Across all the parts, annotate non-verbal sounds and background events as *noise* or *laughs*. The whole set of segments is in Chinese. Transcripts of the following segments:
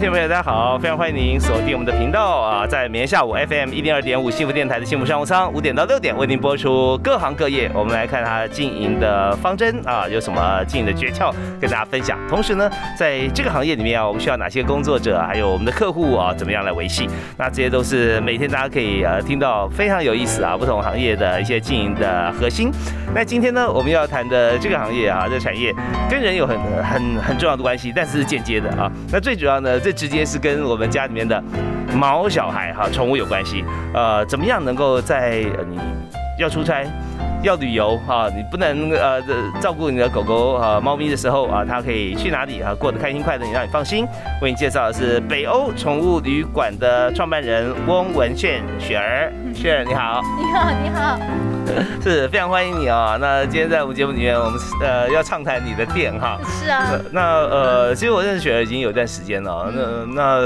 听众朋友，大家好！非常欢迎您锁定我们的频道啊，在每天下午 FM 一零二点五幸福电台的幸福商务舱五点到六点为您播出各行各业。我们来看它经营的方针啊，有什么经营的诀窍跟大家分享。同时呢，在这个行业里面啊，我们需要哪些工作者，还有我们的客户啊，怎么样来维系？那这些都是每天大家可以呃听到非常有意思啊，不同行业的一些经营的核心。那今天呢，我们要谈的这个行业啊，这个产业跟人有很很很重要的关系，但是是间接的啊。那最主要呢，这直接是跟我们家里面的毛小孩哈，宠物有关系。呃，怎么样能够在你要出差、要旅游哈，你不能呃照顾你的狗狗啊、猫咪的时候啊，它可以去哪里啊，过得开心快乐，你让你放心。为你介绍的是北欧宠物旅馆的创办人翁文炫雪儿，雪儿你好，你好，你好。*laughs* 是非常欢迎你啊！那今天在我们节目里面，我们呃要畅谈你的店哈。是啊。那呃，其实我认识雪儿已经有段时间了。那那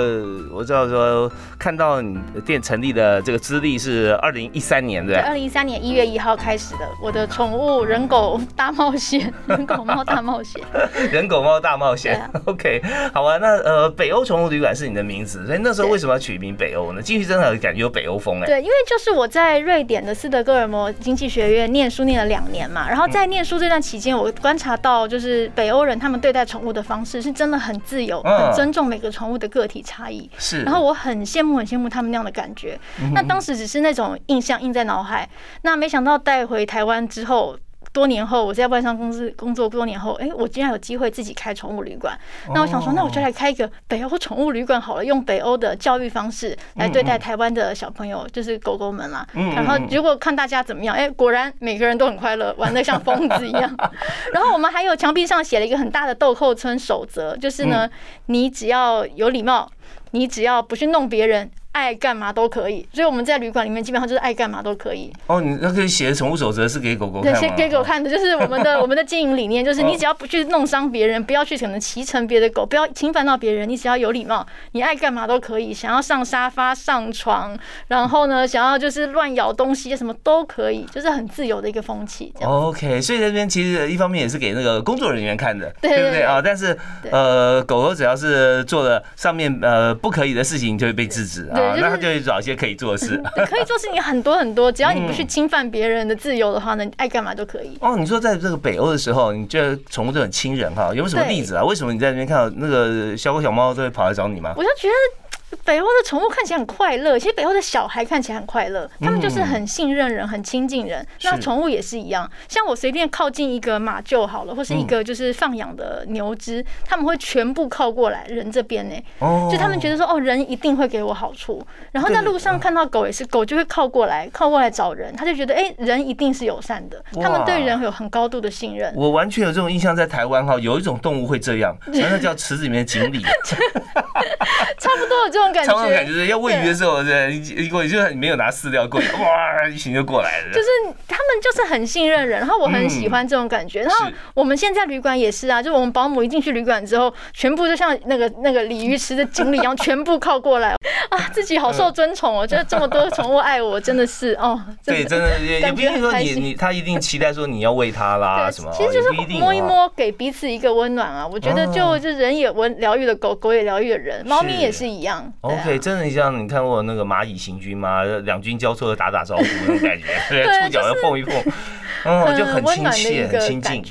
我知道说，看到你店成立的这个资历是二零一三年对。二零一三年一月一号开始的，我的宠物人狗大冒险，人狗猫大冒险。*laughs* 人狗猫大冒险。OK，好啊。那呃，北欧宠物旅馆是你的名字，所以那时候为什么要取名北欧呢？进去真的感觉有北欧风哎。对，因为就是我在瑞典的斯德哥尔摩经。济学院念书念了两年嘛，然后在念书这段期间，我观察到就是北欧人他们对待宠物的方式是真的很自由，很尊重每个宠物的个体差异。是，然后我很羡慕很羡慕他们那样的感觉。那当时只是那种印象印在脑海，那没想到带回台湾之后。多年后，我在外商公司工作。多年后，哎，我竟然有机会自己开宠物旅馆。那我想说，那我就来开一个北欧宠物旅馆好了，用北欧的教育方式来对待台湾的小朋友，就是狗狗们啦。然后如果看大家怎么样，哎，果然每个人都很快乐，玩的像疯子一样。*laughs* 然后我们还有墙壁上写了一个很大的豆蔻村守则，就是呢，你只要有礼貌，你只要不去弄别人。爱干嘛都可以，所以我们在旅馆里面基本上就是爱干嘛都可以。哦，你那可以写宠物守则是给狗狗看对，给狗看的，就是我们的我们的经营理念，就是你只要不去弄伤别人，不要去可能骑乘别的狗，不要侵犯到别人，你只要有礼貌，你爱干嘛都可以。想要上沙发、上床，然后呢，想要就是乱咬东西什么都可以，就是很自由的一个风气。OK，所以这边其实一方面也是给那个工作人员看的，对不对啊？但是呃，狗狗只要是做了上面呃不可以的事情，就会被制止啊。那他就去找一些可以做的事，*laughs* 可以做事你很多很多，只要你不去侵犯别人的自由的话呢，爱干嘛都可以。哦，你说在这个北欧的时候，你觉得宠物都很亲人哈？有没有什么例子啊？为什么你在那边看到那个小狗小猫都会跑来找你吗？我就觉得。北欧的宠物看起来很快乐，其实北欧的小孩看起来很快乐，他们就是很信任人，很亲近人。那宠物也是一样，像我随便靠近一个马厩好了，或是一个就是放养的牛只，他们会全部靠过来人这边呢。哦，就他们觉得说，哦，人一定会给我好处。然后在路上看到狗也是，狗就会靠过来，靠过来找人，他就觉得，哎，人一定是友善的。他们对人有很高度的信任。我完全有这种印象，在台湾哈，有一种动物会这样，*laughs* 那叫池子里面的锦鲤。*laughs* 差不多有这种。常常感觉是要喂鱼的时候，对，如果你就你没有拿饲料过来，哇，一群就过来了。就是他们就是很信任人，然后我很喜欢这种感觉。然后我们现在旅馆也是啊，就是我们保姆一进去旅馆之后，全部就像那个那个鲤鱼池的锦鲤一样，全部靠过来啊，自己好受尊崇哦。觉得这么多宠物爱我，真的是哦。对，真的也不一定说你你他一定期待说你要喂他啦什么，其实就是摸一摸，给彼此一个温暖啊。我觉得就就人也温疗愈了狗狗，也疗愈了人，猫咪也是一样。OK，真的像你看过那个蚂蚁行军吗？两军交错的打打招呼那种感觉，*laughs* 对，触角要碰一碰，*laughs* 嗯，就很亲切、很亲近。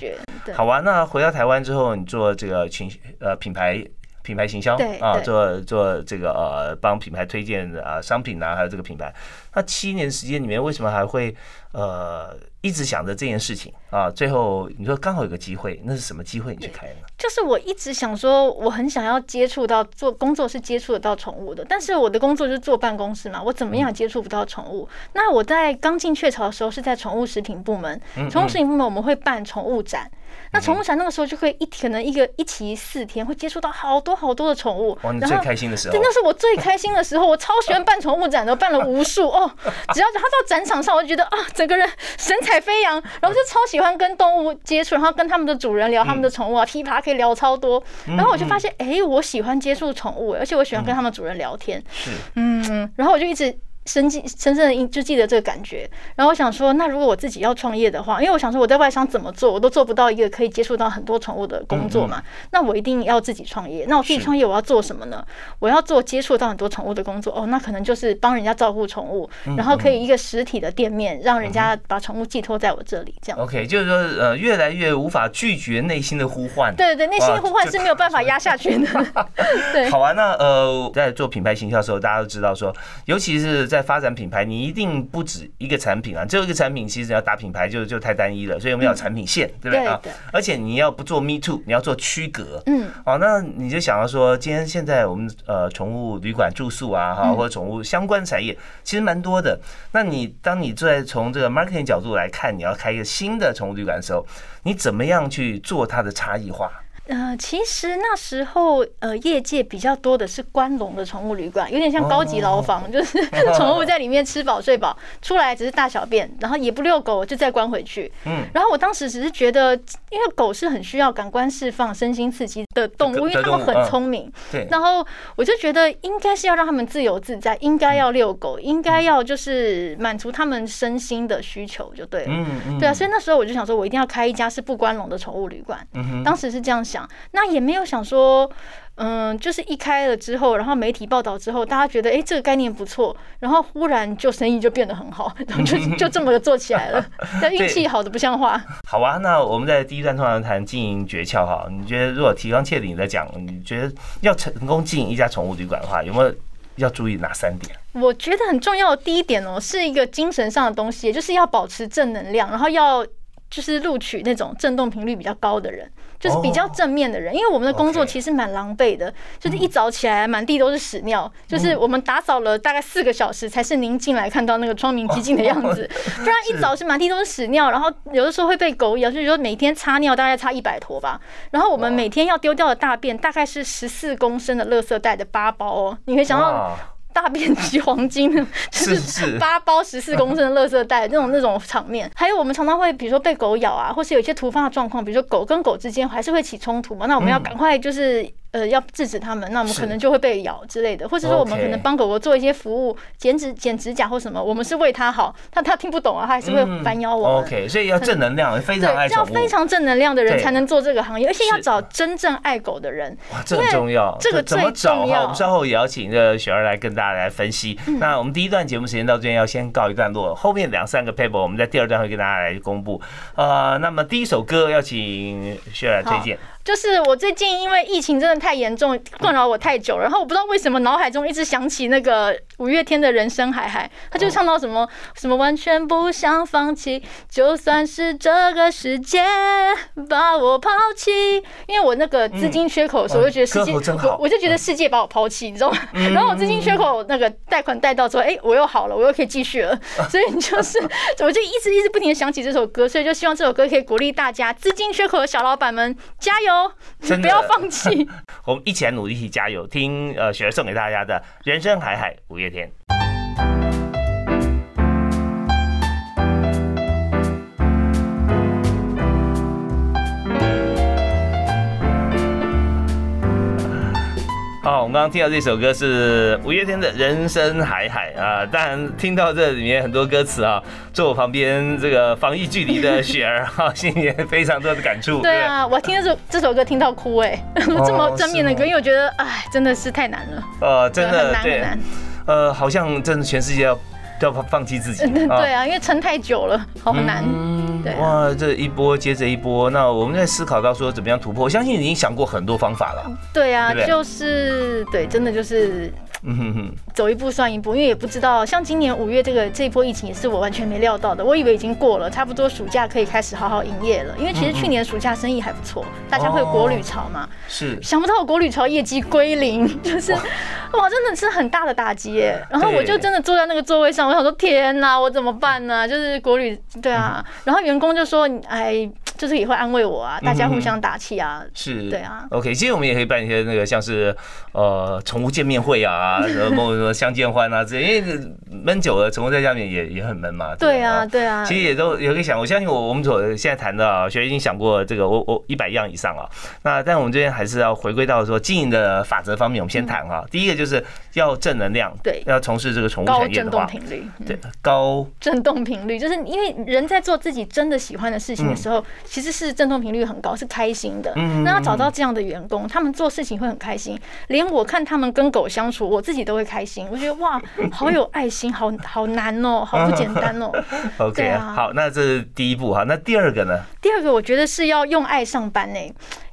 好啊，那回到台湾之后，你做这个群呃品牌品牌行销对啊，做做这个呃帮品牌推荐啊商品啊，还有这个品牌。那七年时间里面，为什么还会呃一直想着这件事情啊？最后你说刚好有个机会，那是什么机会你去开呢？就是我一直想说，我很想要接触到做工作是接触得到宠物的，但是我的工作就是坐办公室嘛，我怎么样也接触不到宠物。那我在刚进雀巢的时候是在宠物食品部门，宠物食品部门我们会办宠物展，那宠物展那个时候就会一可能一个一期四天会接触到好多好多的宠物哇，，你最然后开心的时候对，，那是我最开心的时候，我超喜欢办宠物展的，办了无数哦。只要他到展场上，我就觉得啊，整个人神采飞扬，然后就超喜欢跟动物接触，然后跟他们的主人聊他们的宠物啊，噼啪可以聊超多。然后我就发现，哎，我喜欢接触宠物，而且我喜欢跟他们主人聊天。是嗯，然后我就一直。深记深深的印就记得这个感觉，然后我想说，那如果我自己要创业的话，因为我想说我在外商怎么做，我都做不到一个可以接触到很多宠物的工作嘛，那我一定要自己创业。那我自己创业我要做什么呢？我要做接触到很多宠物的工作哦，那可能就是帮人家照顾宠物，然后可以一个实体的店面，让人家把宠物寄托在我这里，这样。OK，就是说呃越来越无法拒绝内心的呼唤。对对对，内心的呼唤是没有办法压下去的。*laughs* 对，好啊，那呃，在做品牌形象的时候，大家都知道说，尤其是在发展品牌，你一定不止一个产品啊，只有一个产品，其实要打品牌就就太单一了，所以我们要产品线，对不对啊？而且你要不做 Me Too，你要做区隔。嗯，哦，那你就想到说，今天现在我们呃宠物旅馆住宿啊，哈，嗯或者宠物相关产业，其实蛮多的。那你当你在从这个 marketing 角度来看，你要开一个新的宠物旅馆的时候，你怎么样去做它的差异化？呃，其实那时候呃，业界比较多的是关笼的宠物旅馆，有点像高级牢房，就是 *laughs* 宠物在里面吃饱睡饱，出来只是大小便，然后也不遛狗，就再关回去。嗯，然后我当时只是觉得，因为狗是很需要感官释放、身心刺激的动物，因为它们很聪明。对，然后我就觉得应该是要让它们自由自在，应该要遛狗，应该要就是满足他们身心的需求，就对了。嗯嗯对啊，所以那时候我就想说，我一定要开一家是不关笼的宠物旅馆。嗯哼当时是这样想，那也没有想说，嗯，就是一开了之后，然后媒体报道之后，大家觉得哎、诶这个概念不错，然后忽然就生意就变得很好，然后就 *laughs* 就这么的做起来了。*laughs* 但运气好的不像话。好啊，那我们在第一段通常谈经营诀窍哈。你觉得如果提纲挈领的讲，你觉得要成功经营一家宠物旅馆的话，有没有要注意哪三点？我觉得很重要的第一点哦，是一个精神上的东西，也就是要保持正能量，然后要就是录取那种振动频率比较高的人，就是比较正面的人。因为我们的工作其实蛮狼狈的，就是一早起来满地都是屎尿，就是我们打扫了大概四个小时，才是您进来看到那个窗明几净的样子，不然 *laughs* 一早是满地都是屎尿，然后有的时候会被狗咬，就是说每天擦尿大概擦一百坨吧，然后我们每天要丢掉的大便大概是十四公升的垃圾袋的八包哦，你可以想到。哇大便及黄金的，*laughs* 就是是八包十四公升的垃圾袋那种那种场面。还有我们常常会，比如说被狗咬啊，或是有一些突发的状况，比如说狗跟狗之间还是会起冲突嘛，那我们要赶快就是。呃，要制止他们，那我们可能就会被咬之类的，或者说我们可能帮狗狗做一些服务，剪指剪指甲或什么，我们是为它好，它它听不懂啊，它还是会反咬我们。嗯 OK，所以要正能量，非常爱对，要，非常正能量的人才能做这个行业，而且要找真正爱狗的人。哇，这很重要。这个怎么最重要找哈？我们稍后也要请这个雪儿来跟大家来分析。嗯那我们第一段节目时间到这边要先告一段落，后面两三个 paper 我们在第二段会跟大家来公布。呃，那么第一首歌要请雪儿来推荐。就是我最近因为疫情真的太严重，困扰我太久了，然后我不知道为什么脑海中一直想起那个五月天的人生海海，他就唱到什么什么完全不想放弃，就算是这个世界把我抛弃，因为我那个资金缺口的时候，我就觉得世界，我我就觉得世界把我抛弃，你知道吗？然后我资金缺口那个贷款贷到之后，哎，我又好了，我又可以继续了，*laughs* 所以就是我就一直一直不停的想起这首歌，所以就希望这首歌可以鼓励大家资金缺口的小老板们加油，真的。不要放弃。*laughs* 我们一起来努力，一起加油！听呃雪儿送给大家的《人生海海》五月天。好，我们刚刚听到这首歌是五月天的《人生海海》啊，当然听到这里面很多歌词啊，坐我旁边这个防疫距离的 *laughs* 雪儿哈，心里也非常多的感触。对啊，我听这首这首歌听到哭哎、*laughs* 这么正面的歌，因为我觉得哎真的是太难了，呃，真对很的对难很难，，呃，好像真的全世界要都要放弃自己。*laughs* 对啊，因为撑太久了，好难。嗯对啊哇，这一波接着一波，那我们在思考到说怎么样突破，我相信你已经想过很多方法了。对啊，就是对，真的就是嗯哼哼，走一步算一步，因为也不知道，像今年五月这个这一波疫情也是我完全没料到的，我以为已经过了，差不多暑假可以开始好好营业了，因为其实去年暑假生意还不错，大家会有国旅潮嘛，是。想不到我国旅潮业绩归零，就是哇，真的是很大的打击耶。然后我就真的坐在那个座位上，我想说天哪，我怎么办呢？就是国旅对啊，然后员工就说哎，就是也会安慰我啊，大家互相打气啊，是，对啊。OK，其实我们也可以办一些那个像是呃宠物见面会啊，*laughs* 什么什么相见欢啊之类，因为闷久了，宠物在家里面也也很闷嘛。对啊，对啊。其实也都也可以想，我相信我我们所现在谈的啊，学已经想过这个我我一百样以上啊。那但我们这边还是要回归到说经营的法则方面，我们先谈哈。第一个就是要正能量，对，要从事这个宠物高产业的话，振动频率，对高震动频率，就是因为人在做自己真的喜欢的事情的时候，其实是振动频率很高，是开心的。那要找到这样的员工，他们做事情会很开心，连我看他们跟狗相处，我自己都会开心。我觉得哇，好有爱心，好好难哦，好不简单哦。*laughs* OK，啊好，那这是第一步哈。那第二个呢？第二个，我觉得是要用爱上班呢、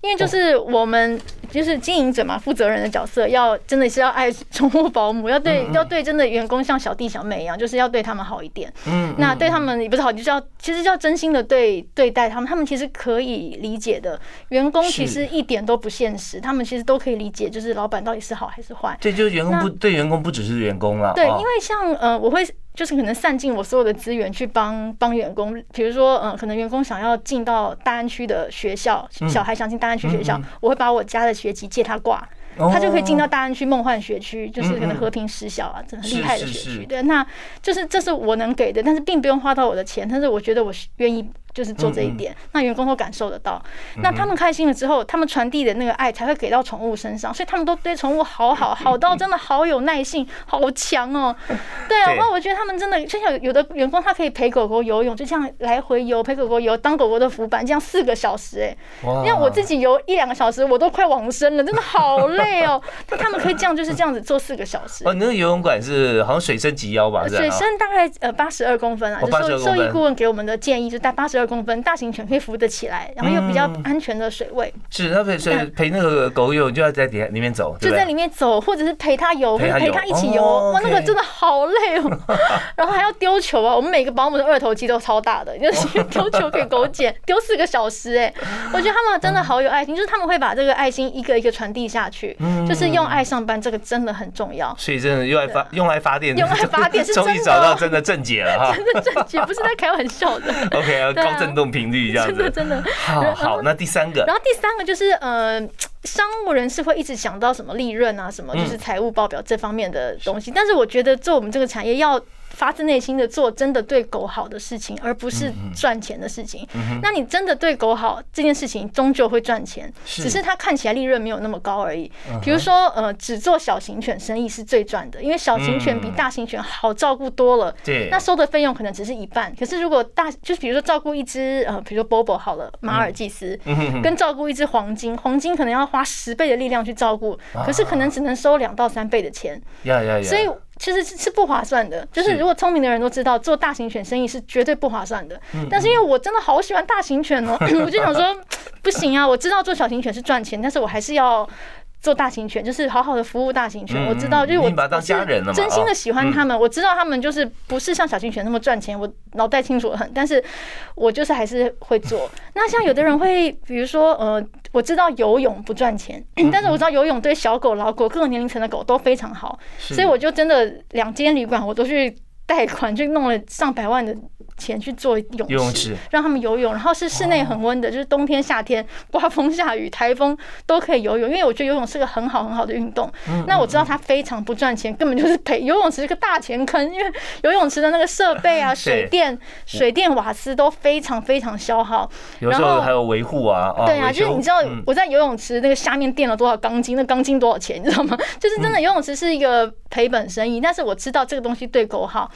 因为就是我们就是经营者嘛，负责人的角色，要真的是要爱宠物保姆，要对要对真的员工像小弟小妹一样，就是要对他们好一点。嗯，那对他们也不是好，就是要其实要真心的对对待他们，他们其实可以理解的。员工其实一点都不现实，他们其实都可以理解，就是老板到底是好还是坏。对就是员工不对员工不只是员工了，对，哦因为像呃，我会就是可能散尽我所有的资源去帮帮员工，比如说嗯、呃，可能员工想要进到大安区的学校，小孩想进大安区学校，我会把我家的学籍借他挂。他就可以进到大安区梦幻学区，就是可能和平实小啊，这很厉害的学区。对，那就是这是我能给的，但是并不用花到我的钱，但是我觉得我愿意就是做这一点，那员工都感受得到。那他们开心了之后，他们传递的那个爱才会给到宠物身上，所以他们都对宠物好好好到真的好有耐性，好强哦。*laughs* 对啊，然后我觉得他们真的就像有的员工，他可以陪狗狗游泳，就这样来回游，陪狗狗游，当狗狗的浮板，这样四个小时，哎，因为我自己游一两个小时，我都快往生了，真的好累哦。*laughs* 但他们可以这样，就是这样子做四个小时。哦，你那个游泳馆是好像水深及腰吧？水深大概呃八十二公分啊，就兽兽医顾问给我们的建议，就在八十二公分，大型犬可以扶得起来，然后又比较安全的水位。是，他陪所以陪那个狗友，就要在底下里面走，就在里面走，或者是陪它游，或者陪它一起游。哇，那个真的好累哦。*laughs* 然后还要丢球啊，我们每个保姆的二头肌都超大的，*laughs* 就是丢球给狗捡，丢四个小时哎。我觉得他们真的好有爱心，就是他们会把这个爱心一个一个传递下去，就是用爱上班，这个真的很重要。所以真的用来发用来发电，用来发电是 *laughs* 终于找到真的正解了哈，真的正解，不是在开玩笑的。OK，高振动频率这样子，真的真的。好，好，那第三个，然后第三个就是呃。商务人士会一直想到什么利润啊，什么就是财务报表这方面的东西。但是我觉得做我们这个产业要发自内心的做真的对狗好的事情，而不是赚钱的事情。那你真的对狗好这件事情，终究会赚钱，只是它看起来利润没有那么高而已。比如说呃，只做小型犬生意是最赚的，因为小型犬比大型犬好照顾多了。对。那收的费用可能只是一半，可是如果大就是比如说照顾一只呃，比如说 Bobo 好了，马尔济斯，跟照顾一只黄金，黄金可能要花十倍的力量去照顾，可是可能只能收两到三倍的钱，呀呀呀！所以其实是不划算的。就是如果聪明的人都知道，做大型犬生意是绝对不划算的。但是因为我真的好喜欢大型犬哦，*laughs* 我就想说不行啊，我知道做小型犬是赚钱，但是我还是要。做大型犬就是好好的服务大型犬，我知道，就是我把当家人了嘛，真心的喜欢他们。我知道他们就是不是像小型犬那么赚钱，我脑袋清楚的很。但是我就是还是会做。*laughs* 那像有的人会，比如说呃，我知道游泳不赚钱，但是我知道游泳对小狗、老狗各个年龄层的狗都非常好，所以我就真的两间旅馆我都去贷款，就弄了上百万的。钱去做泳泳池，让他们游泳，然后是室内恒温的，就是冬天、夏天、刮风、下雨、台风都可以游泳。因为我觉得游泳是个很好很好的运动。那我知道它非常不赚钱，根本就是赔。游泳池是个大钱坑，因为游泳池的那个设备啊、*laughs* 水电、水电瓦斯都非常非常消耗。有时候还有维护啊。对啊，就是你知道我在游泳池那个下面垫了多少钢筋，那钢筋多少钱，你知道吗？*laughs* 就是真的游泳池是一个赔本生意，但是我知道这个东西对狗好。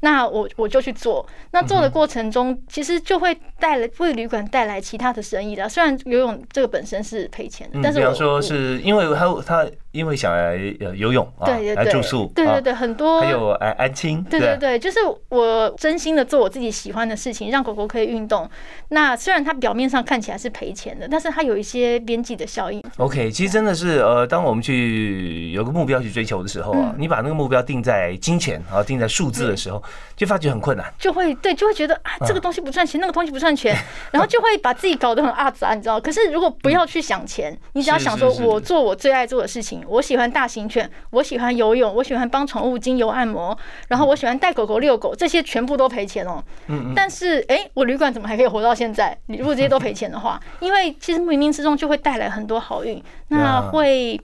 那我我就去做。那做的过程中，其实就会带来为旅馆带来其他的生意的。虽然游泳这个本身是赔钱的，但是比方说是因为他他因为想来游泳啊，来住宿，对对对，很多还有安安亲，对对对，就是我真心的做我自己喜欢的事情，让狗狗可以运动。那虽然它表面上看起来是赔钱的，但是它有一些边际的效应。OK，其实真的是呃，当我们去有个目标去追求的时候啊，你把那个目标定在金钱啊，定在数字的时候，就发觉很困难，就会对，就会觉得啊，这个东西不赚钱，那个东西不赚钱，*laughs* 然后就会把自己搞得很阿杂，你知道？可是如果不要去想钱，你只要想说我做我最爱做的事情，我喜欢大型。犬，我喜欢游泳，我喜欢帮宠物精油按摩，然后我喜欢带狗狗遛狗，这些全部都赔钱哦。嗯嗯。但是，哎，我旅馆怎么还可以活到现在？你如果这些都赔钱的话，因为其实冥冥之中就会带来很多好运，那 *laughs* 会。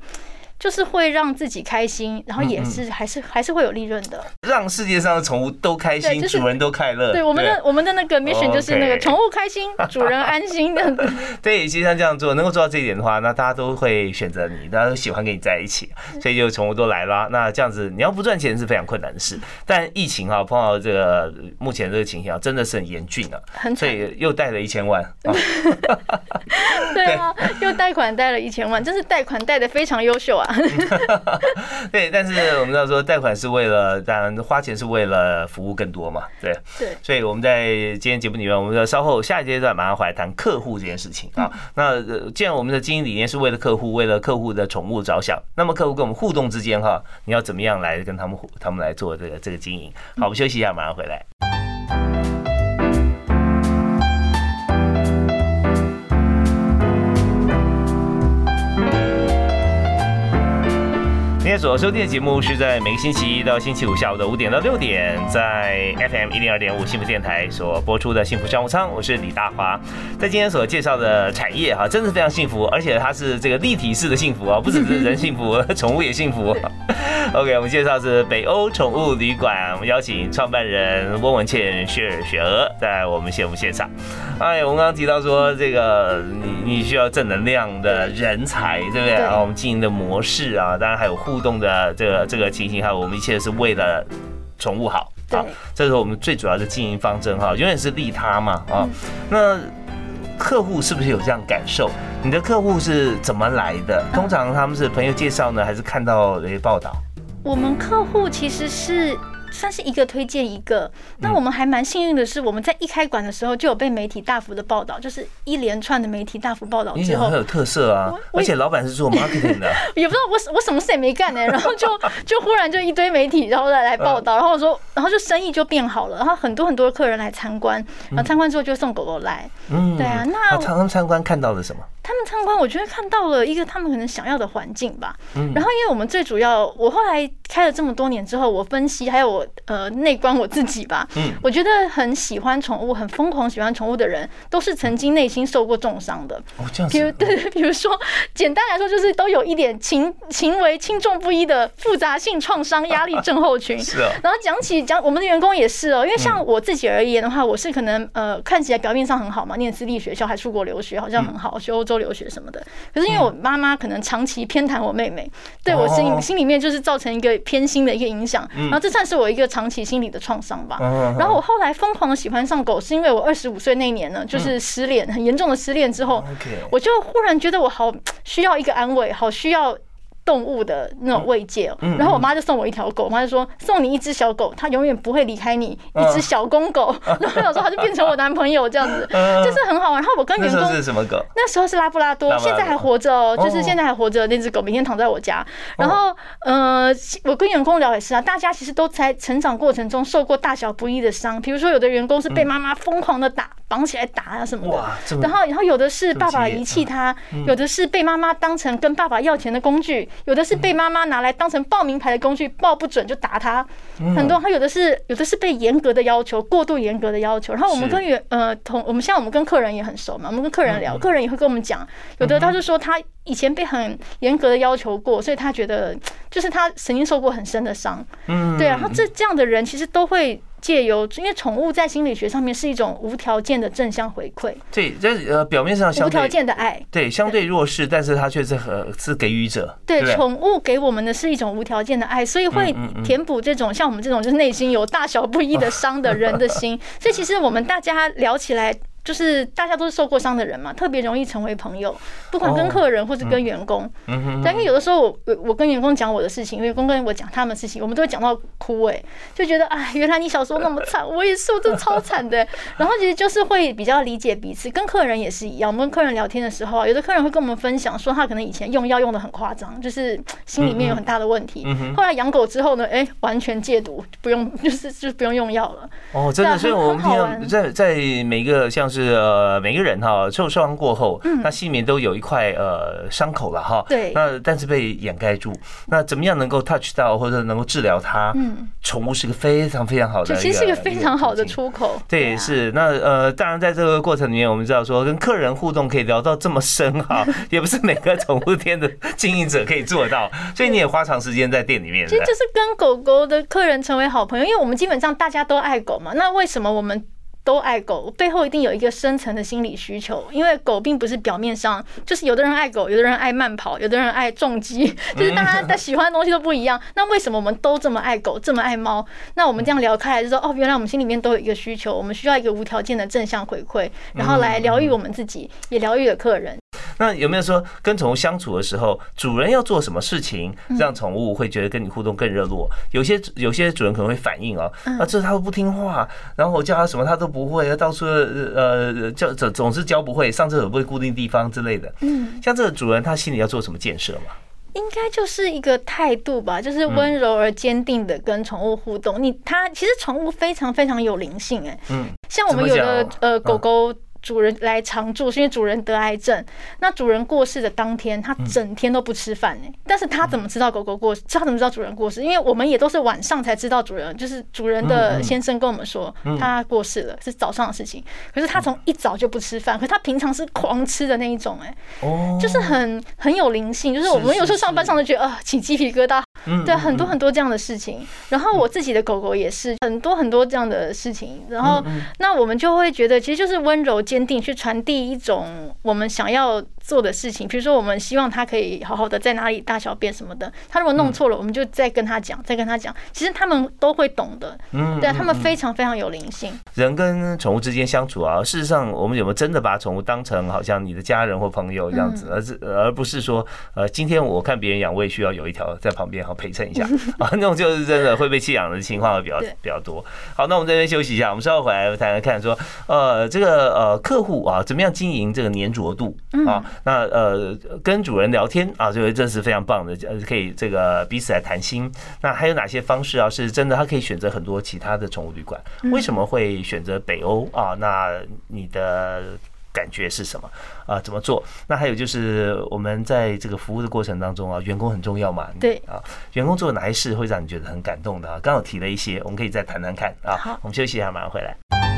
就是会让自己开心，然后也是还是还是会有利润的。让世界上的宠物都开心，主人都快乐。对，我们的我们的那个 mission 就是那个宠物开心，主人安心的。*laughs* 对，其实像这样做，能够做到这一点的话，那大家都会选择你，大家都喜欢跟你在一起，所以就宠物都来了。那这样子，你要不赚钱是非常困难的事。但疫情啊，碰到这个目前这个情形啊，真的是很严峻啊，所以又贷了一千万。*laughs* 对啊，又贷款贷了一千万，真是贷款贷的非常优秀啊。*laughs* 对，但是我们知道说贷款是为了，当然花钱是为了服务更多嘛，对。对。所以我们在今天节目里面，我们要稍后下一阶段马上回来谈客户这件事情啊。那既然我们的经营理念是为了客户，为了客户的宠物着想，那么客户跟我们互动之间哈，你要怎么样来跟他们他们来做这个这个经营？好，我们休息一下，马上回来。天所收听的节目是在每个星期一到星期五下午的五点到六点，在 FM 一零二点五幸福电台所播出的幸福商务舱，我是李大华。在今天所介绍的产业哈，真的是非常幸福，而且它是这个立体式的幸福啊，不只是人幸福，*laughs* 宠物也幸福。*laughs* OK，我们介绍是北欧宠物旅馆，我们邀请创办人翁文倩雪儿雪娥在我们节目现场。哎，我们刚刚提到说这个你你需要正能量的人才，对不对？然后我们经营的模式啊，当然还有互动的这个这个情形，哈我们一切是为了宠物好，好，这是我们最主要的经营方针哈，永远是利他嘛啊。那客户是不是有这样感受？你的客户是怎么来的？通常他们是朋友介绍呢，还是看到那些报道？我们客户其实是。算是一个推荐一个，那我们还蛮幸运的是，我们在一开馆的时候就有被媒体大幅的报道，就是一连串的媒体大幅报道之后，很有特色啊，而且老板是做 marketing 的，*laughs* 也不知道我我什么事也没干呢，*laughs* 然后就就忽然就一堆媒体然后再来报道，然后我说，然后就生意就变好了，然后很多很多客人来参观，然后参观之后就送狗狗来，嗯，对啊，那他们参观看到了什么？他们参观，我觉得看到了一个他们可能想要的环境吧。嗯，然后因为我们最主要，我后来开了这么多年之后，我分析还有我呃内观我自己吧。嗯，我觉得很喜欢宠物、很疯狂喜欢宠物的人，都是曾经内心受过重伤的。哦，这样子。比如 *laughs* 对，比如说简单来说，就是都有一点情 *laughs* 情为轻重不一的复杂性创伤压力症候群。*laughs* 是啊。然后讲起讲我们的员工也是哦，因为像我自己而言的话，我是可能呃看起来表面上很好嘛，念私立学校还出国留学，好像很好，去欧洲。都留学什么的，可是因为我妈妈可能长期偏袒我妹妹，对我心心里面就是造成一个偏心的一个影响，然后这算是我一个长期心理的创伤吧。然后我后来疯狂的喜欢上狗，是因为我二十五岁那年呢，就是失恋，很严重的失恋之后，我就忽然觉得我好需要一个安慰，好需要。动物的那种慰藉，然后我妈就送我一条狗，我妈就说送你一只小狗，它永远不会离开你，一只小公狗。*laughs* 然后有时候它就变成我男朋友这样子，就是很好玩。然后我跟员工是什么狗？那时候是拉布拉多，现在还活着哦，就是现在还活着那只狗，每天躺在我家。然后呃，我跟员工聊也是啊，大家其实都在成长过程中受过大小不一的伤，比如说有的员工是被妈妈疯狂的打，绑起来打啊什么的，然后然后有的是爸爸遗弃他，有的是被妈妈当成跟爸爸要钱的工具。有的是被妈妈拿来当成报名牌的工具，报不准就打他。很多他有的是有的是被严格的要求，过度严格的要求。然后我们跟员呃同我们像我们跟客人也很熟嘛，我们跟客人聊，客人也会跟我们讲，有的他就说他以前被很严格的要求过，所以他觉得就是他曾经受过很深的伤。嗯，对啊。然后这这样的人其实都会。借由，因为宠物在心理学上面是一种无条件的正向回馈，对，这呃表面上相无条件的爱。对相对弱势，但是它却是和是给予者，对，宠物给我们的是一种无条件的爱，所以会填补这种像我们这种就是内心有大小不一的伤的人的心。*laughs* 所以其实我们大家聊起来。就是大家都是受过伤的人嘛，特别容易成为朋友，不管跟哦客人或是跟员工。嗯哼，对，因为有的时候我我我跟员工讲我的事情，员工跟我讲他们的事情，我们都会讲到哭哎、就觉得哎，原来你小时候那么惨，我也是，我真的超惨的。*laughs* 然后其实就是会比较理解彼此，跟客人也是一样。我们跟客人聊天的时候啊，有的客人会跟我们分享说，他可能以前用药用的很夸张，就是心里面有很大的问题。嗯哼后来养狗之后呢，哎、完全戒毒，不用 *laughs* 就是就是不用用药了。哦，真的，所以很我们听到很好玩在在每个像是呃每个人哈受伤过后，嗯那心里面都有一块呃伤口了哈。对那但是被掩盖住，那怎么样能够 touch 到或者能够治疗它？嗯，宠物是个非常非常好的其实是一个非常好的。出口。对，啊是那呃，当然在这个过程里面，我们知道说跟客人互动可以聊到这么深哈，*laughs* 也不是每个宠物店的经营者可以做到，*laughs* 所以你也花长时间在店里面。其实就是跟狗狗的客人成为好朋友，因为我们基本上大家都爱狗嘛。那为什么我们都爱狗？背后一定有一个深层的心理需求，因为狗并不是表面上，就是有的人爱狗，有的人爱慢跑，有的人爱重击，*laughs* 就是大家的喜欢的东西都不一样。那为什么我们都这么爱狗，这么爱猫？那我们这样聊开来就说，哦，原来我们心里面都有一个需求，我们需要一个无条件的正向回馈，然后来疗愈我们自己，也疗愈了客人。那有没有说跟宠物相处的时候，主人要做什么事情，嗯让宠物会觉得跟你互动更热络？有些有些主人可能会反映哦，嗯啊，这它都不听话，然后我叫它什么它都不会，到处呃叫总总是教不会，上厕所不会固定地方之类的。嗯，像这个主人，他心里要做什么建设嘛？应该就是一个态度吧，就是嗯温柔而坚定的跟宠物互动。你它其实宠物非常非常有灵性哎，嗯，像我们有的呃狗狗。主人来常住是因为主人得癌症，那主人过世的当天，他整天都不吃饭呢。但是他怎么知道狗狗过世？他怎么知道主人过世？因为我们也都是晚上才知道主人，就是主人的先生跟我们说他过世了，是早上的事情。可是他从一早就不吃饭，可是他平常是狂吃的那一种，哎，哦，就是很很有灵性，就是我们有时候上班上就觉得啊起鸡皮疙瘩，嗯对，很多很多这样的事情。然后我自己的狗狗也是很多很多这样的事情。然后那我们就会觉得，其实就是温柔坚定去传递一种我们想要做的事情。比如说，我们希望他可以好好的在哪里大小便什么的。他如果弄错了，我们就再跟他讲，再跟他讲。其实他们都会懂的，嗯对啊，他们非常非常有灵性。人跟宠物之间相处啊，事实上，我们有没有真的把宠物当成好像你的家人或朋友这样子，而是而不是说，呃，今天我看别人养，我也需要有一条在旁边好陪衬一下 *laughs* 啊，那种就是真的会被弃养的情况会比较比较多。好，那我们这边休息一下，我们稍后回来谈谈看说，呃，这个呃客户啊，怎么样经营这个粘着度啊？那呃跟主人聊天啊，这个这是非常棒的，呃，可以这个彼此来谈心。那还有哪些方式啊？是真的，他可以选择很多其他的宠物旅馆。为什么会选择北欧啊？那你的感觉是什么啊？怎么做？那还有就是我们在这个服务的过程当中啊，员工很重要嘛？对啊，员工做哪些事会让你觉得很感动的啊？刚好提了一些，我们可以再谈谈看啊好。我们休息一下，马上回来。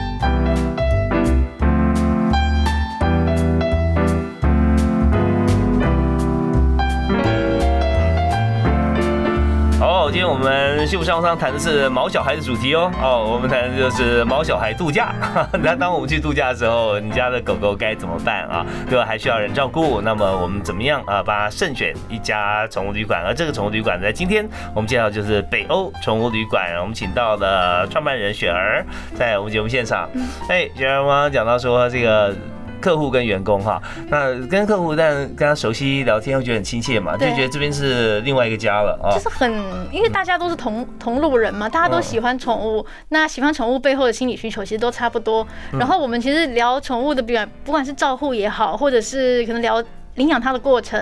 好，今天我们幸福商务舱谈的是毛小孩的主题哦。哦，我们谈的就是毛小孩度假。*laughs* 那当我们去度假的时候，你家的狗狗该怎么办啊？对吧？还需要人照顾。那么我们怎么样啊？帮它慎选一家宠物旅馆。而这个宠物旅馆在今天我们介绍就是北欧宠物旅馆。我们请到了创办人雪儿在我们节目现场。哎，雪儿刚刚讲到说这个。客户跟员工哈，那跟客户但跟他熟悉聊天，会觉得很亲切嘛，就觉得这边是另外一个家了啊就。是很，因为大家都是同同路人嘛，大家都喜欢宠物，那喜欢宠物背后的心理需求其实都差不多。然后我们其实聊宠物的，比不管是照护也好，或者是可能聊领养它的过程，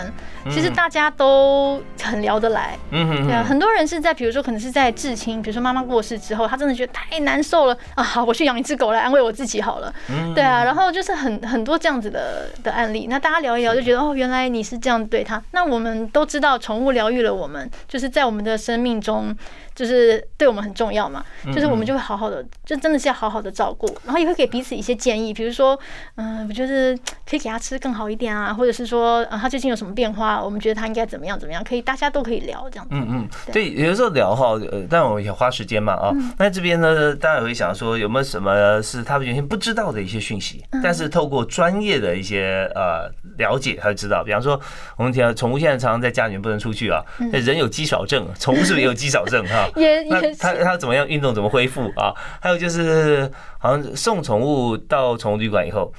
其实大家都很聊得来。嗯哼对啊，很多人是在比如说可能是在至亲，比如说妈妈过世之后，他真的觉得太难受了啊，好，我去养一只狗来安慰我自己好了。嗯对啊，然后就是很很多这样子的的案例，那大家聊一聊就觉得哦，原来你是这样对他。那我们都知道，宠物疗愈了我们，就是在我们的生命中就是对我们很重要嘛，就是我们就会好好的，就真的是要好好的照顾，然后也会给彼此一些建议，比如说，嗯，我觉得可以给他吃更好一点啊，或者是说，啊，他最近有什么变化，我们觉得他应该怎么样怎么样，可以大家都可以聊这样子。嗯嗯，对，有的时候聊哈，呃，但我也花时间嘛啊。那这边呢，当然会想说有没有什么是他们原先不知道的一些讯息，但是透过专业的一些呃了解，他就知道。比方说，我们讲宠物现在常常在家里面不能出去啊，那人有肌少症，宠物是不是也有肌少症哈？也也。他他怎么样运动？怎么恢复啊？还有就是，好像送宠物到宠物旅馆以后，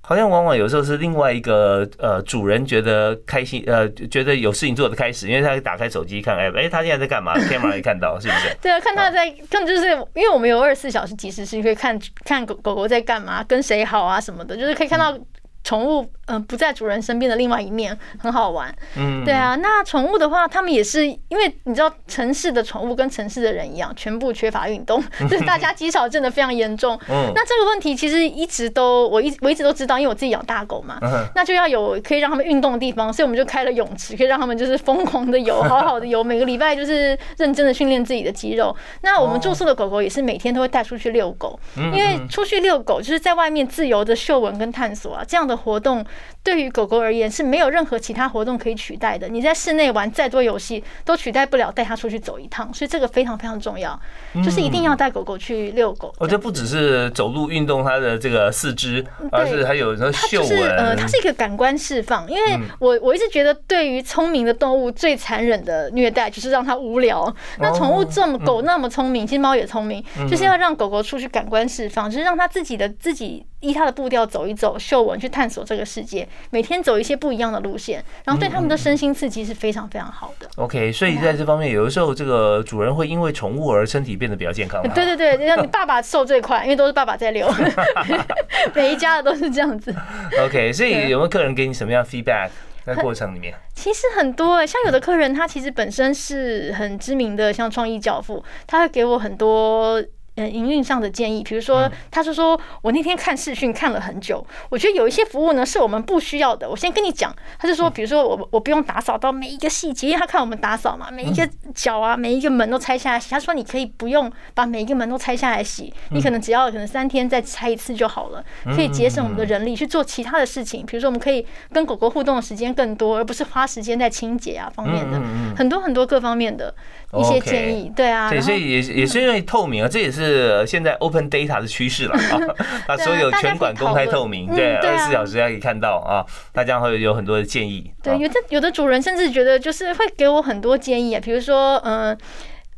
好像往往有时候是另外一个呃主人觉得开心呃觉得有事情做的开始，因为他打开手机看，哎哎，他现在在干嘛？camera 也看到是不是？*laughs* 对啊，看他在，看就是因为我们有二十四小时即时是可以看看狗狗狗在干嘛，跟谁好啊什么的，就是可以看到。宠物嗯不在主人身边的另外一面很好玩，嗯，对啊。那宠物的话，他们也是因为你知道城市的宠物跟城市的人一样，全部缺乏运动，*laughs* 就是大家肌少症的非常严重。*laughs* 嗯，那这个问题其实一直都我一我一直都知道，因为我自己养大狗嘛，*laughs* 那就要有可以让他们运动的地方，所以我们就开了泳池，可以让他们就是疯狂的游，好好的游，每个礼拜就是认真的训练自己的肌肉。那我们住宿的狗狗也是每天都会带出去遛狗，因为出去遛狗就是在外面自由的嗅闻跟探索啊，这样的。活动对于狗狗而言是没有任何其他活动可以取代的。你在室内玩再多游戏都取代不了带它出去走一趟，所以这个非常非常重要，就是一定要带狗狗去遛狗。我觉得不只是走路运动它的这个四肢，而是还有它就是呃，它是一个感官释放。因为我我一直觉得，对于聪明的动物最残忍的虐待就是让它无聊。那宠物这么狗那么聪明，其实猫也聪明，就是要让狗狗出去感官释放，就是让它自己的自己。依他的步调走一走，嗅闻去探索这个世界，每天走一些不一样的路线，然后对他们的身心刺激是非常非常好的。OK，所以在这方面，有的时候这个主人会因为宠物而身体变得比较健康。对对对，让你爸爸瘦最快，因为都是爸爸在遛，每一家的都是这样子。OK，所以有没有客人给你什么样 feedback 在过程里面？其实很多诶，像有的客人他其实本身是很知名的，像创意教父，他会给我很多。嗯，营运上的建议，比如说，他是说我那天看视讯看了很久，我觉得有一些服务呢是我们不需要的。我先跟你讲，他就说，比如说我我不用打扫到每一个细节，因为他看我们打扫嘛，每一个角啊，每一个门都拆下来洗。他说你可以不用把每一个门都拆下来洗，你可能只要可能三天再拆一次就好了，可以节省我们的人力去做其他的事情。比如说我们可以跟狗狗互动的时间更多，而不是花时间在清洁啊方面的，很多很多各方面的一些建议。对啊，对，所以也也是因为透明啊，这也是。是现在 open data 的趋势了啊，*laughs* 把所有全馆公开透明，对，二十四小时可以看到啊，大家会有很多的建议。对，有的有的主人甚至觉得就是会给我很多建议啊，比如说，嗯，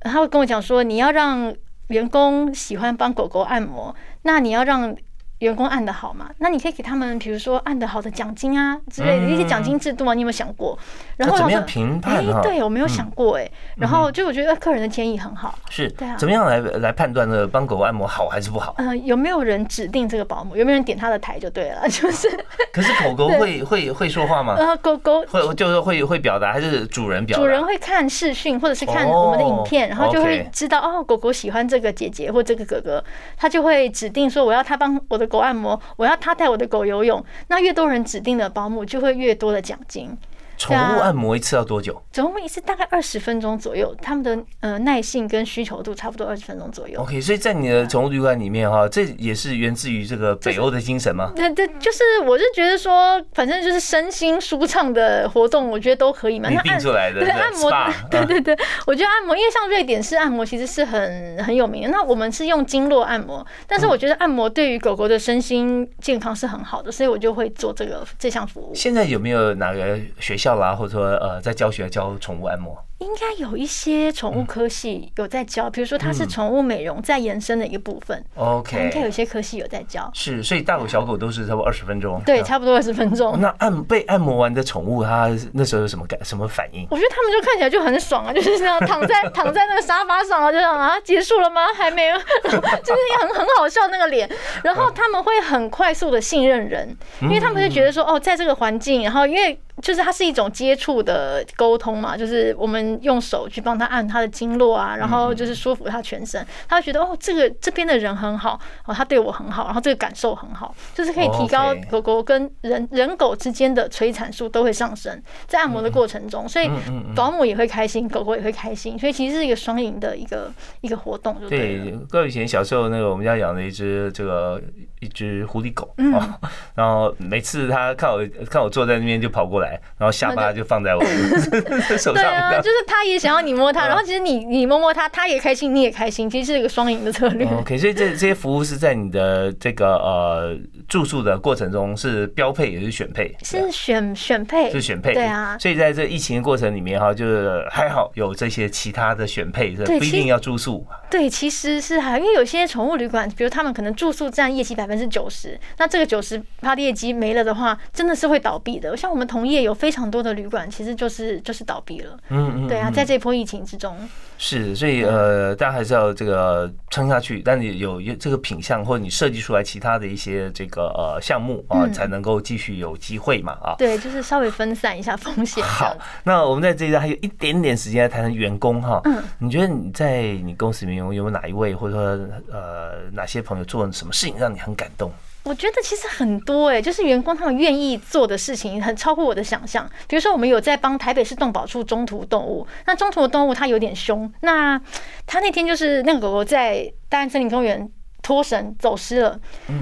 他会跟我讲说，你要让员工喜欢帮狗狗按摩，那你要让。员工按的好嘛？那你可以给他们，比如说按的好的奖金啊之类的一些奖金制度啊，你有没有想过？然后怎么样评判？哎，对我没有想过哎。然后就我觉得客人的建议很好。是，对啊。怎么样来来判断呢？帮狗按摩好还是不好？嗯，有没有人指定这个保姆？有没有人点他的台就对了，*laughs* 就是。*laughs* 可是狗狗会会会说话吗？呃，狗狗会就是会会表达，还是主人表？主人会看视讯或者是看我们的影片，然后就会知道哦，狗狗喜欢这个姐姐或这个哥哥，他就会指定说我要他帮我的狗按摩，我要。他带我的狗游泳，那越多人指定的保姆就会越多的奖金。宠物按摩一次要多久？宠物一次大概二十分钟左右，他们的呃耐性跟需求度差不多二十分钟左右。OK，所以在你的宠物旅馆里面哈，这也是源自于这个北欧的精神吗？对对，就是我是觉得说，反正就是身心舒畅的活动，我觉得都可以嘛。你定出来的对按摩，*laughs* 对对对，我觉得按摩，因为像瑞典式按摩其实是很很有名的。那我们是用经络按摩，但是我觉得按摩对于狗狗的身心健康是很好的，所以我就会做这个这项服务。现在有没有哪个学校啦，或者说？呃，在教学教宠物按摩。应该有一些宠物科系有在教，比如说它是宠物美容再延伸的一个部分。OK，应该有些科系有在教。是，所以大狗小狗都是差不多二十分钟。对，差不多二十分钟。那按被按摩完的宠物，它那时候有什么感什么反应？我觉得他们就看起来就很爽啊，就是这样躺在躺在那个沙发上啊，就样啊，结束了吗？还没有，*laughs* 就是很很好笑那个脸。然后他们会很快速的信任人，因为他们就觉得说，哦，在这个环境，然后因为。就是它是一种接触的沟通嘛，就是我们用手去帮他按他的经络啊，然后就是舒服他全身，他会觉得哦，这个这边的人很好，哦，他对我很好，然后这个感受很好，就是可以提高狗狗跟人人狗之间的催产素都会上升，在按摩的过程中，所以保姆也会开心，狗狗也会开心，所以其实是一个双赢的一个一个活动，对。各位以前小时候那个我们家养的一只这个一只狐狸狗啊，*laughs* 然后每次它看我看我坐在那边就跑过来，然后下巴就放在我 *laughs* 手上。对啊，就是它也想要你摸它，*laughs* 然后其实你你摸摸它，它也开心，你也开心，其实是一个双赢的策略。OK，所以这这些服务是在你的这个呃住宿的过程中是标配也是选配？是选选配，是选配。对啊，所以在这疫情的过程里面哈，就是还好有这些其他的选配，不一定要住宿。对，其实是还因为有些宠物旅馆，比如他们可能住宿占业绩百分之九十，那这个九十趴的业绩没了的话，真的是会倒闭的。像我们同业有非常多的旅馆，其实就是就是倒闭了。嗯嗯，对啊，在这波疫情之中。是，所以呃，大家还是要这个撑下去。但你有这个品相，或者你设计出来其他的一些这个呃项目啊，才能够继续有机会嘛啊。对，就是稍微分散一下风险。好，那我们在这一段还有一点点时间来谈谈员工哈。嗯，你觉得你在你公司里面有有哪一位，或者说呃哪些朋友做了什么事情让你很感动？我觉得其实很多哎，就是员工他们愿意做的事情很超乎我的想象。比如说，我们有在帮台北市动保处中途动物，那中途的动物它有点凶，那他那天就是那个狗狗在大安森林公园脱绳走失了。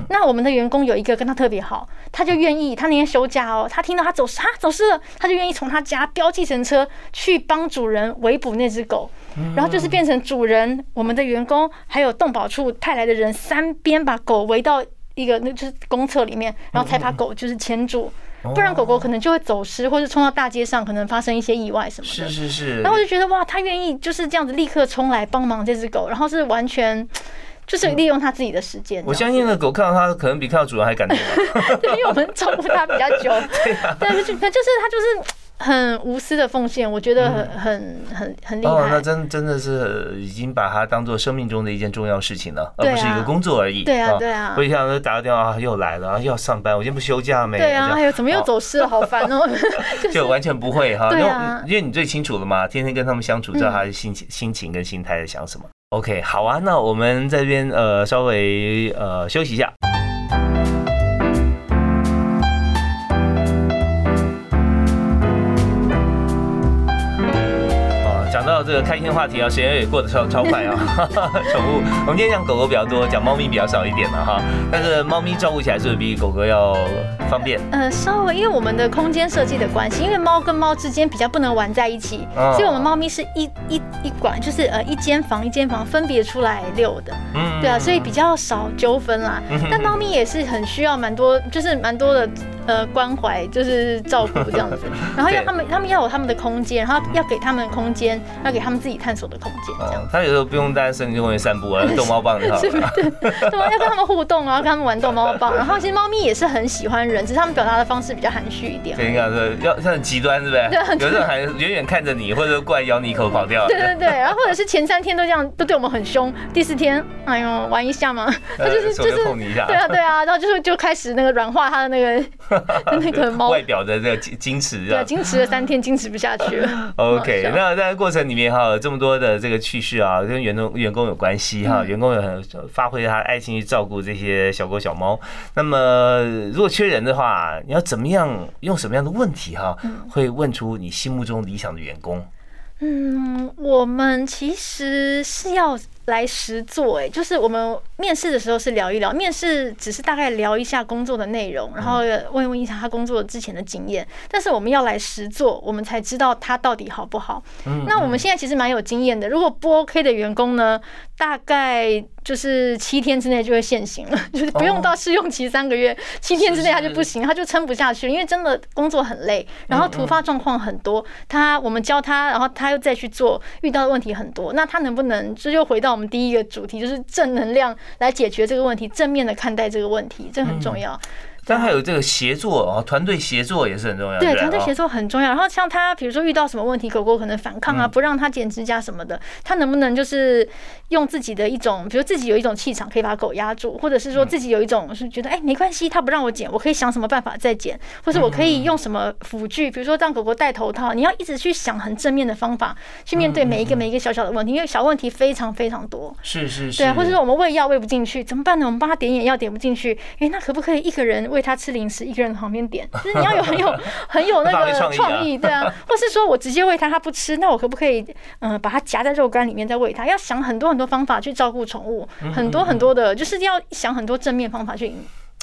那我们的员工有一个跟他特别好，他就愿意，他那天休假哦，他听到他走失，他走失了，他就愿意从他家飙计程车去帮主人围捕那只狗，然后就是变成主人、我们的员工还有动保处派来的人三边把狗围到。一个那就是公厕里面，然后才把狗就是牵住，不然狗狗可能就会走失，或者冲到大街上，可能发生一些意外什么的。是是是。然后我就觉得哇，他愿意就是这样子立刻冲来帮忙这只狗，然后是完全 *tsk* 就是利用他自己的时间。我相信那狗看到他，可能比看到主人还感动。*laughs* 对，因为我们照顾它比较久。*laughs* 对啊。对，就就是它就是。很无私的奉献，我觉得很很很很厉害。哦，那真真的是已经把它当做生命中的一件重要事情了，而不是一个工作而已。对啊，对啊。不像打个电话又来了，又要上班，我今天不休假没？对啊，哎呦，怎么又走失了？好烦哦。*laughs* 就完全不会哈，因为因为你最清楚了嘛，天天跟他们相处，知道他的心情、心情跟心态在想什么。OK，好啊，那我们这边呃稍微呃休息一下。这个开心的话题啊，时间也过得超超快啊！*laughs* 宠物，我们今天讲狗狗比较多，讲猫咪比较少一点了哈。但是猫咪照顾起来是不是比狗狗要方便？呃，稍微，因为我们的空间设计的关系，因为猫跟猫之间比较不能玩在一起，所以我们猫咪是一一一管，就是呃一间房一间房分别出来遛的。嗯，对啊，所以比较少纠纷啦。但猫咪也是很需要蛮多，就是蛮多的。呃，关怀就是照顾这样子，*laughs* 然后要他们，他们要有他们的空间，然后要给他们空间，要给他们自己探索的空间，这样。他有时候不用在森林公园散步啊，逗猫棒的。*laughs* 是，对，对要跟他们互动啊，跟他们玩逗猫棒。*laughs* 然后其实猫咪也是很喜欢人，只是他们表达的方式比较含蓄一点。对，你看说要像很极端，是不是？对，有时候还远远看着你，或者过来咬你一口跑掉。对对对，然后或者是前三天都这样，都对我们很凶，第四天，哎呦，玩一下嘛，他就是就是。对啊对啊，然后就是就开始那个软化他的那个 *laughs* 那个。外表的这个矜矜持，对，矜持了三天，矜持不下去了。OK，那在过程里面哈，这么多的这个趣事啊，跟员工员工有关系哈，员工有很发挥他的爱心去照顾这些小狗小猫。那么如果缺人的话，你要怎么样用什么样的问题哈，会问出你心目中理想的员工？嗯，我们其实是要。来实做，哎，就是我们面试的时候是聊一聊，面试只是大概聊一下工作的内容，然后问问一下他工作之前的经验。但是我们要来实做，我们才知道他到底好不好。嗯那我们现在其实蛮有经验的，如果不 OK 的员工呢，大概就是七天之内就会现行了，*laughs* 就是不用到试用期三个月，七天之内他就不行，他就撑不下去了，因为真的工作很累，然后突发状况很多，他我们教他，然后他又再去做，遇到的问题很多，那他能不能就又回到？我们第一个主题就是正能量来解决这个问题，正面的看待这个问题，这很重要。但还有这个协作啊，团队协作也是很重要。对，团队协作很重要。然后像他，比如说遇到什么问题，狗狗可能反抗啊，不让他剪指甲什么的，他能不能就是用自己的一种，比如自己有一种气场，可以把狗压住，或者是说自己有一种是觉得哎没关系，他不让我剪，我可以想什么办法再剪，或者我可以用什么辅具，比如说让狗狗戴头套，你要一直去想很正面的方法去面对每一个每一个小小的问题，因为小问题非常非常多。是是是。对，或者说我们喂药喂不进去，怎么办呢？我们帮他点眼药点不进去，哎，那可不可以一个人喂他吃零食？一个人旁边点，*laughs* 就是你要有很有很有那个创意，对啊，或是说我直接喂他，他不吃，那我可不可以嗯把它夹在肉干里面再喂他？要想很多很多方法去照顾宠物，很多很多的，就是要想很多正面方法去。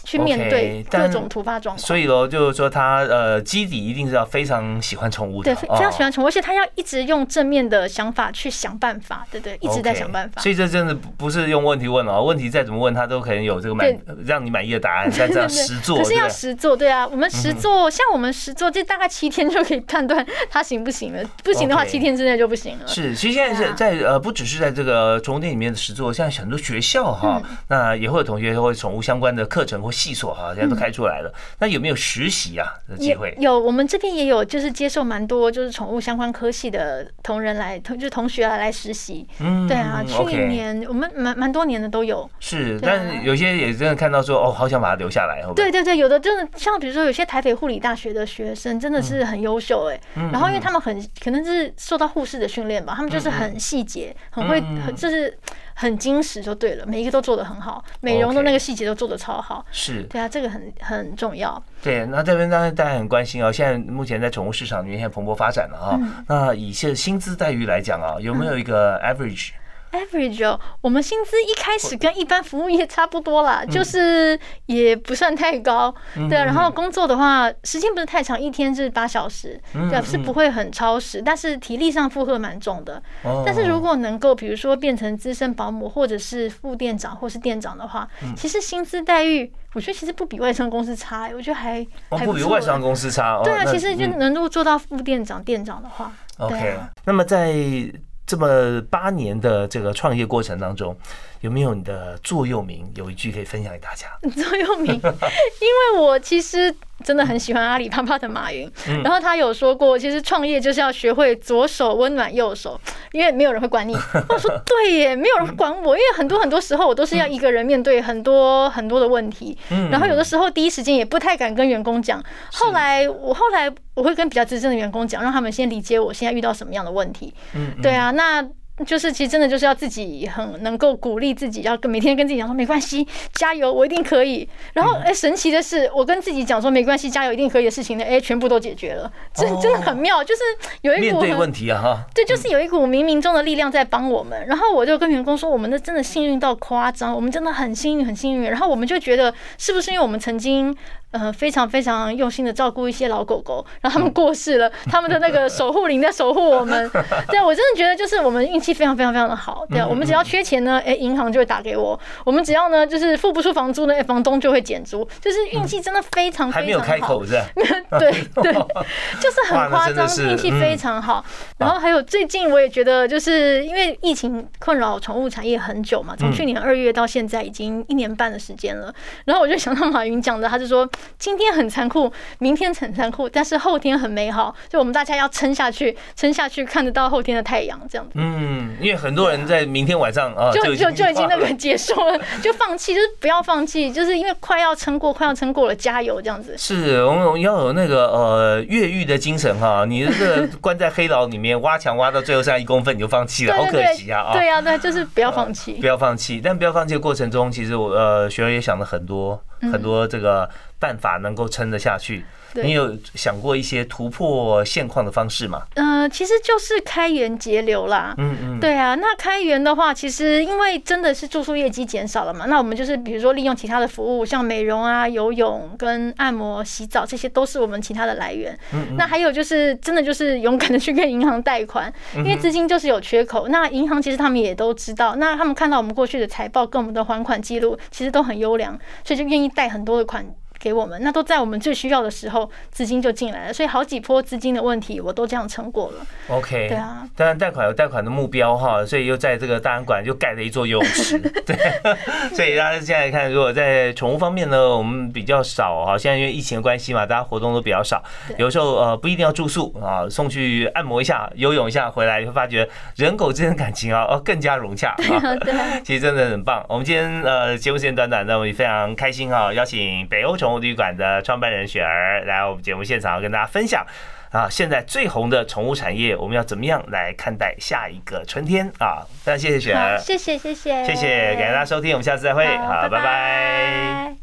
去面对各种突发状况，所以喽，就是说他呃基底一定是要非常喜欢宠物的，对，非常喜欢宠物，而且他要一直用正面的想法去想办法，对对，一直在想办法。所以这真的不是用问题问哦，问题再怎么问他都可能有这个满让你满意的答案。但这样 *laughs* 实做，可是要实做，对啊，我们实做，像我们实做，这大概七天就可以判断他行不行了，不行的话七天之内就不行了。是，其实现在是在呃不只是在这个宠物店里面的实做，像很多学校哈，那也会有同学会宠物相关的课程或系所哈。现在都开出来了，那有没有实习啊的机会？有，我们这边也有，就是接受蛮多就是宠物相关科系的同仁来，同就同学啊来实习。嗯，对啊，去年我们蛮蛮多年的都有。是，但有些也真的看到说，哦，好想把它留下来。对对对，有的真的像比如说有些台北护理大学的学生真的是很优秀哎，然后因为他们很可能是受到护士的训练吧，他们就是很细节，很会，很就是。很精实就对了，每一个都做的很好，美容的那个细节都做的超好。是，对啊，这个很很重要。对，那这边当然大家很关心哦，现在目前在宠物市场里面现在蓬勃发展了啊。那以现薪资待遇来讲啊，有没有一个 average？average 哦，我们薪资一开始跟一般服务业差不多啦，就是也不算太高，对啊。然后工作的话，时间不是太长，一天是八小时，对，是不会很超时，但是体力上负荷蛮重的。但是如果能够，比如说变成资深保姆，或者是副店长，或是店长的话，其实薪资待遇，我觉得其实不比外商公司差，我觉得还还不比外商公司差。哦对啊，其实就能够做到副店长、店长的话，OK。那么在这么八年的这个创业过程当中，有没有你的座右铭？有一句可以分享给大家。*laughs* 座右铭，因为我其实。真的很喜欢阿里巴巴的马云，然后他有说过，其实创业就是要学会左手温暖右手，因为没有人会管你。*laughs* 我说对耶，没有人管我，因为很多很多时候我都是要一个人面对很多很多的问题，然后有的时候第一时间也不太敢跟员工讲。后来我后来我会跟比较资深的员工讲，让他们先理解我现在遇到什么样的问题。对啊，那。就是其实真的就是要自己很能够鼓励自己，要跟每天跟自己讲说没关系，加油，我一定可以。然后哎，神奇的是，我跟自己讲说没关系，加油，一定可以的事情呢，哎，全部都解决了，真真的很妙。就是有一股面对问题啊哈，对，就是有一股冥冥中的力量在帮我们。然后我就跟员工说，我们的真的幸运到夸张，我们真的很幸运，很幸运。然后我们就觉得，是不是因为我们曾经。呃，非常非常用心的照顾一些老狗狗，然后他们过世了，他们的那个守护灵在守护我们。*laughs* 对我真的觉得，就是我们运气非常非常非常的好。对，我们只要缺钱呢，哎，银行就会打给我；我们只要呢，就是付不出房租呢，哎房东就会减租。就是运气真的非常非常好。还没有开口是吧？*laughs* 对对，*laughs* 就是很夸张，运气非常好。然后还有最近我也觉得，就是因为疫情困扰宠物产业很久嘛，从去年二月到现在已经一年半的时间了。然后我就想到马云讲的，他就说。今天很残酷，明天很残酷，但是后天很美好。就我们大家要撑下去，撑下去，看得到后天的太阳，这样子。嗯，因为很多人在明天晚上啊，就就就已经那个结束了，就放弃，就是不要放弃，就是因为快要撑过，快要撑过了，加油，这样子。是我们要有那个呃越狱的精神哈，你这个关在黑牢里面挖墙挖到最后剩下一公分你就放弃了，*laughs* 好可惜啊！对呀，对，就是不要放弃，不要放弃。但不要放弃的过程中，其实我呃学员也想了很多很多这个。办法能够撑得下去。你有想过一些突破现况的方式吗？嗯，其实就是开源节流啦。嗯嗯，对啊。那开源的话，其实因为真的是住宿业绩减少了嘛，那我们就是比如说利用其他的服务，像美容啊、游泳跟按摩、洗澡，这些都是我们其他的来源。嗯那还有就是真的就是勇敢的去跟银行贷款，因为资金就是有缺口。那银行其实他们也都知道，那他们看到我们过去的财报跟我们的还款记录其实都很优良，所以就愿意贷很多的款。给我们，那都在我们最需要的时候资金就进来了，所以好几波资金的问题我都这样撑过了。OK，对啊，当然贷款有贷款的目标哈，所以又在这个大安馆就盖了一座游泳池，*laughs* 对，*laughs* 所以大家现在看，如果在宠物方面呢，我们比较少哈，现在因为疫情的关系嘛，大家活动都比较少，有时候呃不一定要住宿啊，送去按摩一下、游泳一下回来，你会发觉人狗之间的感情啊，哦更加融洽啊。*laughs* 对啊，其实真的很棒。我们今天呃节目时间短短那，我们也非常开心哈，邀请北欧宠物旅馆的创办人雪儿来我们节目现场跟大家分享。啊，现在最红的宠物产业，我们要怎么样来看待下一个春天？啊？非常谢谢雪，儿，谢谢谢谢。谢谢，感谢大家收听，我们下次再会，好，拜。拜。拜